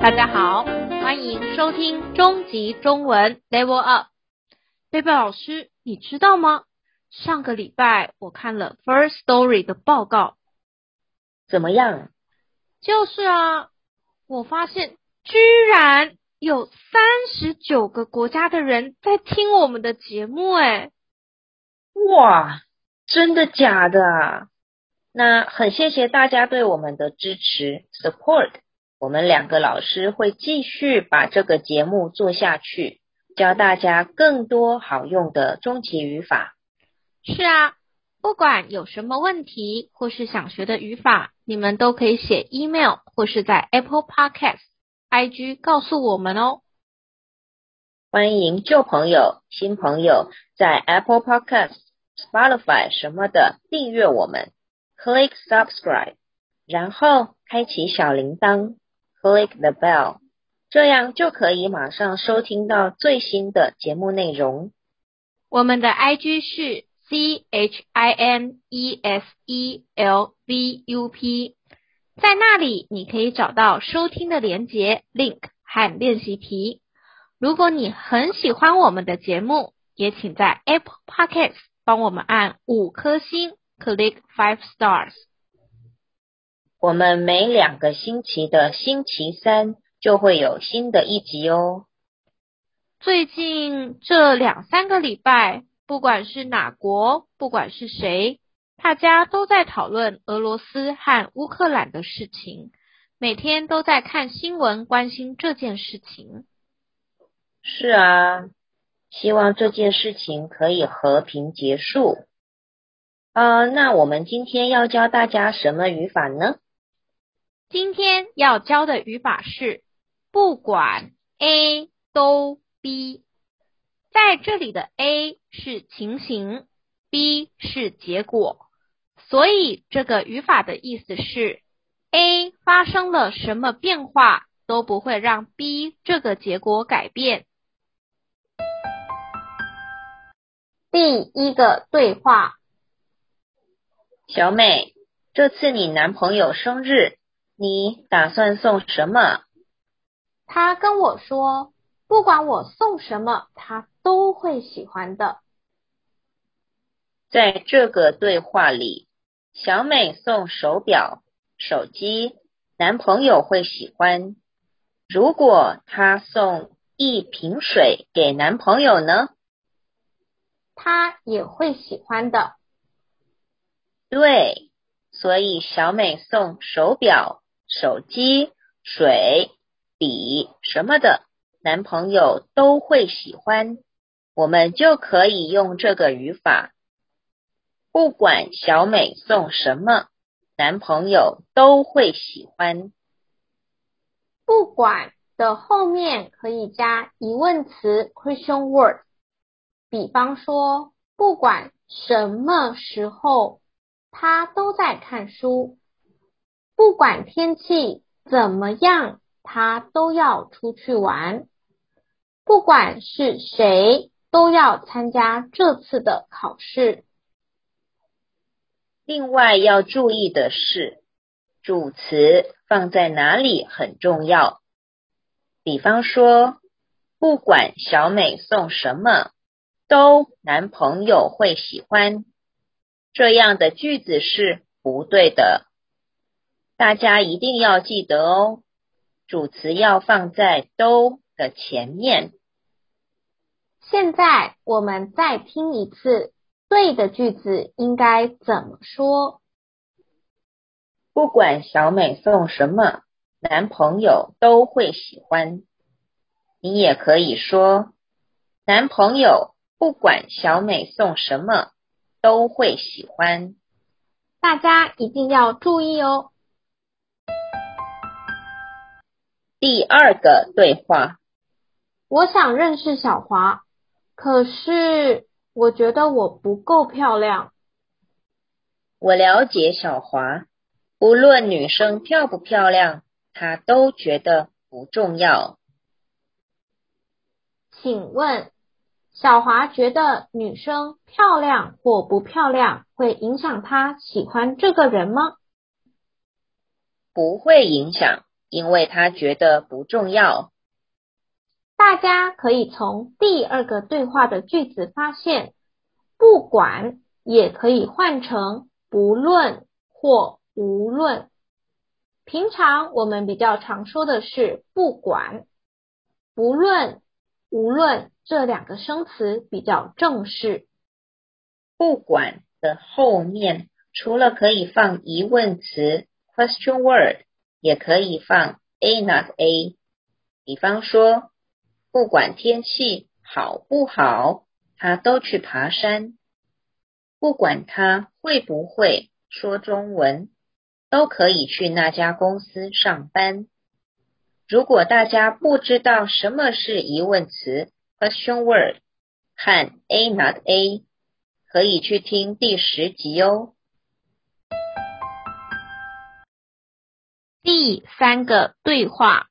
大家好，欢迎收听终极中文 Level Up。贝贝老师，你知道吗？上个礼拜我看了 First Story 的报告，怎么样？就是啊，我发现居然有三十九个国家的人在听我们的节目，诶。哇，真的假的啊？那很谢谢大家对我们的支持 support。我们两个老师会继续把这个节目做下去，教大家更多好用的终极语法。是啊，不管有什么问题或是想学的语法，你们都可以写 email 或是在 Apple Podcast IG 告诉我们哦。欢迎旧朋友、新朋友在 Apple Podcast、Spotify 什么的订阅我们，Click Subscribe，然后开启小铃铛，Click the bell，这样就可以马上收听到最新的节目内容。我们的 IG 是。C H I N E S E L V U P，在那里你可以找到收听的连接 link 和练习题。如果你很喜欢我们的节目，也请在 Apple Podcasts 帮我们按五颗星，click five stars。我们每两个星期的星期三就会有新的一集哦。最近这两三个礼拜。不管是哪国，不管是谁，大家都在讨论俄罗斯和乌克兰的事情，每天都在看新闻，关心这件事情。是啊，希望这件事情可以和平结束。呃，那我们今天要教大家什么语法呢？今天要教的语法是不管 A 都 B。在这里的 A 是情形，B 是结果，所以这个语法的意思是 A 发生了什么变化都不会让 B 这个结果改变。第一个对话：小美，这次你男朋友生日，你打算送什么？他跟我说，不管我送什么，他都会喜欢的。在这个对话里，小美送手表、手机，男朋友会喜欢。如果她送一瓶水给男朋友呢？他也会喜欢的。对，所以小美送手表、手机、水、笔什么的。男朋友都会喜欢，我们就可以用这个语法。不管小美送什么，男朋友都会喜欢。不管的后面可以加疑问词 question word，比方说，不管什么时候，他都在看书。不管天气怎么样，他都要出去玩。不管是谁，都要参加这次的考试。另外要注意的是，主词放在哪里很重要。比方说，不管小美送什么，都男朋友会喜欢。这样的句子是不对的。大家一定要记得哦，主词要放在都的前面。现在我们再听一次，对的句子应该怎么说？不管小美送什么，男朋友都会喜欢。你也可以说，男朋友不管小美送什么，都会喜欢。大家一定要注意哦。第二个对话，我想认识小华。可是，我觉得我不够漂亮。我了解小华，无论女生漂不漂亮，她都觉得不重要。请问，小华觉得女生漂亮或不漂亮会影响她喜欢这个人吗？不会影响，因为他觉得不重要。大家可以从第二个对话的句子发现，不管也可以换成不论或无论。平常我们比较常说的是不管、不论、无论这两个生词比较正式。不管的后面除了可以放疑问词 question word，也可以放 A not A。比方说，不管天气好不好，他都去爬山。不管他会不会说中文，都可以去那家公司上班。如果大家不知道什么是疑问词 question word 和 A not A。可以去听第十集哦。第三个对话：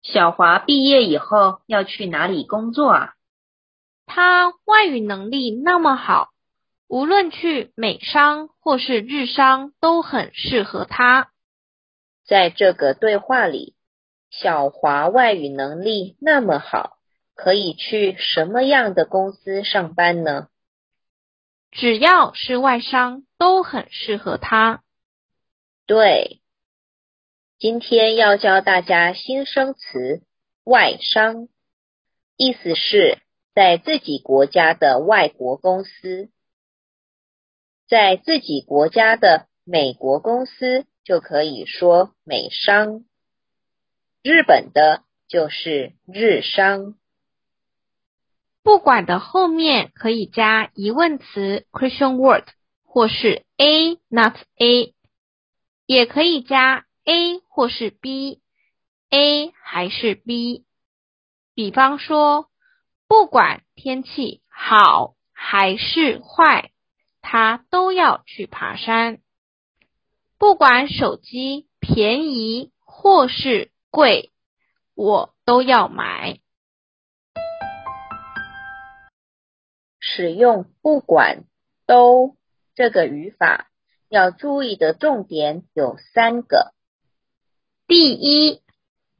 小华毕业以后要去哪里工作啊？他外语能力那么好，无论去美商或是日商都很适合他。在这个对话里，小华外语能力那么好。可以去什么样的公司上班呢？只要是外商都很适合他。对，今天要教大家新生词“外商”，意思是在自己国家的外国公司，在自己国家的美国公司就可以说美商，日本的就是日商。不管的后面可以加疑问词 question word 或是 A not A，也可以加 A 或是 B，A 还是 B。比方说，不管天气好还是坏，他都要去爬山。不管手机便宜或是贵，我都要买。使用不管都这个语法，要注意的重点有三个。第一，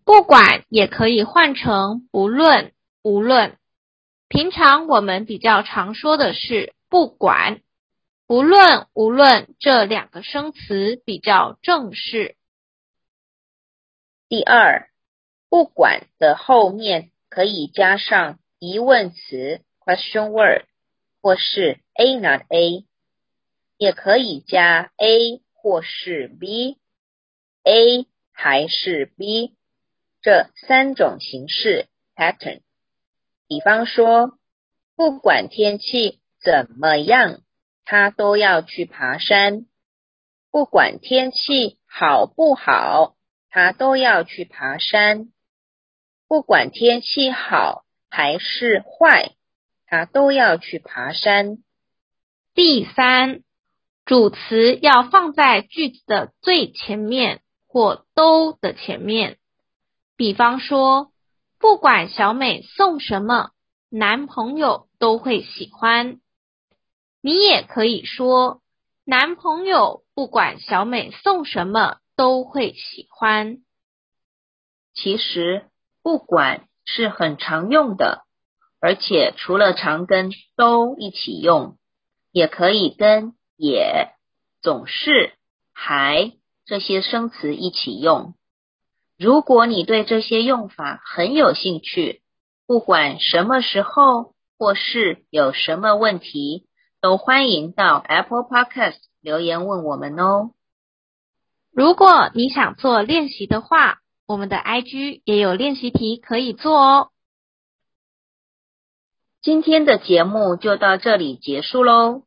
不管也可以换成不论、无论。平常我们比较常说的是不管、不论、无论这两个生词比较正式。第二，不管的后面可以加上疑问词 question word。或是 A not A，也可以加 A 或是 B，A 还是 B，这三种形式 pattern。比方说，不管天气怎么样，他都要去爬山；不管天气好不好，他都要去爬山；不管天气好还是坏。他都要去爬山。第三，主词要放在句子的最前面或都的前面。比方说，不管小美送什么，男朋友都会喜欢。你也可以说，男朋友不管小美送什么都会喜欢。其实，不管是很常用的。而且除了常跟都一起用，也可以跟也、总是、还这些生词一起用。如果你对这些用法很有兴趣，不管什么时候或是有什么问题，都欢迎到 Apple Podcast 留言问我们哦。如果你想做练习的话，我们的 IG 也有练习题可以做哦。今天的节目就到这里结束喽。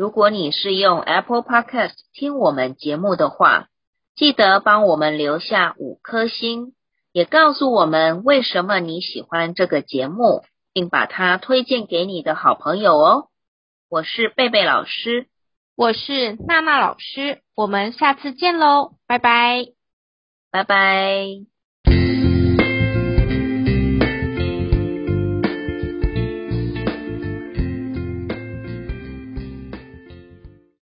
如果你是用 Apple Podcast 听我们节目的话，记得帮我们留下五颗星，也告诉我们为什么你喜欢这个节目，并把它推荐给你的好朋友哦。我是贝贝老师，我是娜娜老师，我们下次见喽，拜拜，拜拜。